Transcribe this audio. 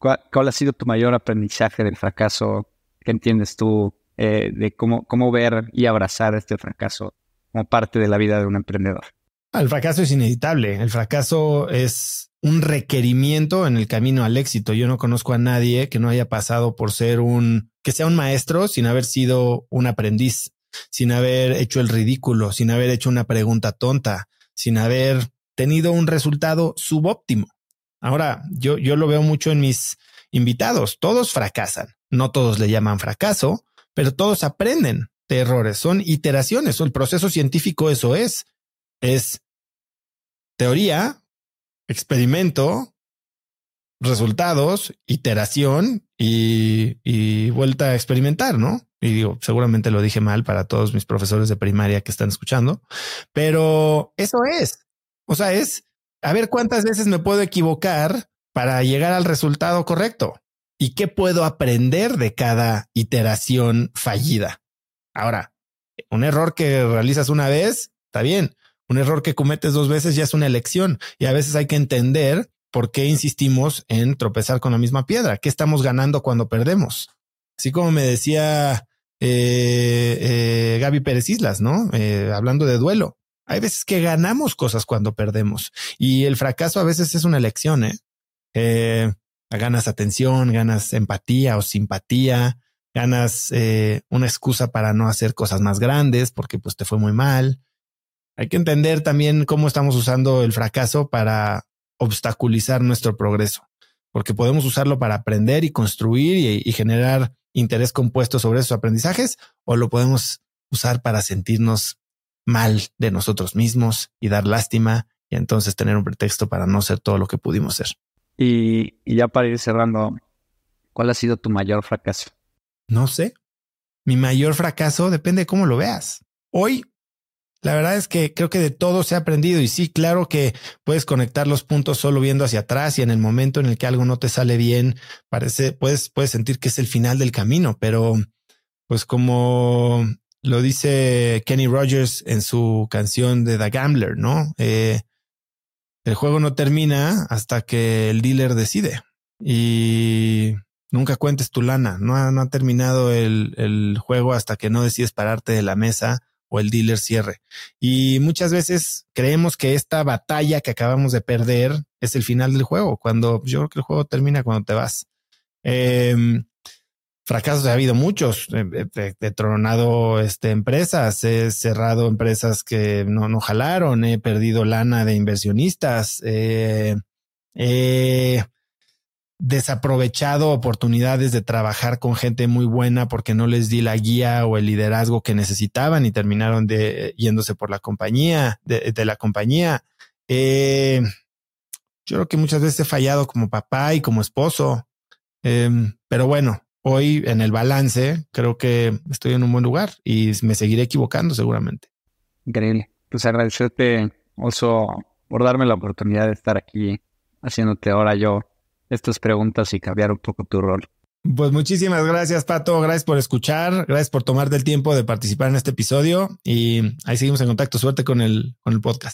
¿Cuál, ha sido tu mayor aprendizaje del fracaso? ¿Qué entiendes tú eh, de cómo, cómo ver y abrazar este fracaso como parte de la vida de un emprendedor? El fracaso es inevitable. El fracaso es un requerimiento en el camino al éxito. Yo no conozco a nadie que no haya pasado por ser un, que sea un maestro sin haber sido un aprendiz, sin haber hecho el ridículo, sin haber hecho una pregunta tonta, sin haber tenido un resultado subóptimo. Ahora, yo, yo lo veo mucho en mis invitados. Todos fracasan. No todos le llaman fracaso, pero todos aprenden de errores. Son iteraciones. El proceso científico eso es. Es teoría, experimento, resultados, iteración y, y, vuelta a experimentar, ¿no? Y digo, seguramente lo dije mal para todos mis profesores de primaria que están escuchando, pero eso es. O sea, es a ver cuántas veces me puedo equivocar para llegar al resultado correcto y qué puedo aprender de cada iteración fallida. Ahora, un error que realizas una vez, está bien. Un error que cometes dos veces ya es una elección y a veces hay que entender por qué insistimos en tropezar con la misma piedra. ¿Qué estamos ganando cuando perdemos? Así como me decía eh, eh, Gaby Pérez Islas, ¿no? Eh, hablando de duelo. Hay veces que ganamos cosas cuando perdemos y el fracaso a veces es una elección, ¿eh? eh ganas atención, ganas empatía o simpatía, ganas eh, una excusa para no hacer cosas más grandes porque pues te fue muy mal. Hay que entender también cómo estamos usando el fracaso para obstaculizar nuestro progreso, porque podemos usarlo para aprender y construir y, y generar interés compuesto sobre esos aprendizajes o lo podemos usar para sentirnos mal de nosotros mismos y dar lástima y entonces tener un pretexto para no ser todo lo que pudimos ser. Y, ya para ir cerrando, ¿cuál ha sido tu mayor fracaso? No sé. Mi mayor fracaso depende de cómo lo veas. Hoy, la verdad es que creo que de todo se ha aprendido y sí, claro que puedes conectar los puntos solo viendo hacia atrás y en el momento en el que algo no te sale bien, parece, puedes, puedes sentir que es el final del camino, pero pues como lo dice Kenny Rogers en su canción de The Gambler, ¿no? Eh, el juego no termina hasta que el dealer decide y nunca cuentes tu lana. No ha, terminado el, juego hasta que no decides pararte de la mesa o el dealer cierre. Y muchas veces creemos que esta batalla que acabamos de perder es el final del juego, cuando yo creo que el juego termina cuando te vas. Eh, fracasos ha habido muchos. He, tronado este, empresas, he cerrado empresas que no, no jalaron, he perdido lana de inversionistas, he desaprovechado oportunidades de trabajar con gente muy buena porque no les di la guía o el liderazgo que necesitaban y terminaron de yéndose por la compañía, de, la compañía. yo creo que muchas veces he fallado como papá y como esposo. Em, pero bueno, hoy en el balance creo que estoy en un buen lugar y me seguiré equivocando seguramente. Increíble. Pues agradecerte, Oso, por darme la oportunidad de estar aquí haciéndote ahora yo estas preguntas y cambiar un poco tu rol. Pues muchísimas gracias, Pato. Gracias por escuchar. Gracias por tomarte el tiempo de participar en este episodio y ahí seguimos en contacto. Suerte con el, con el podcast.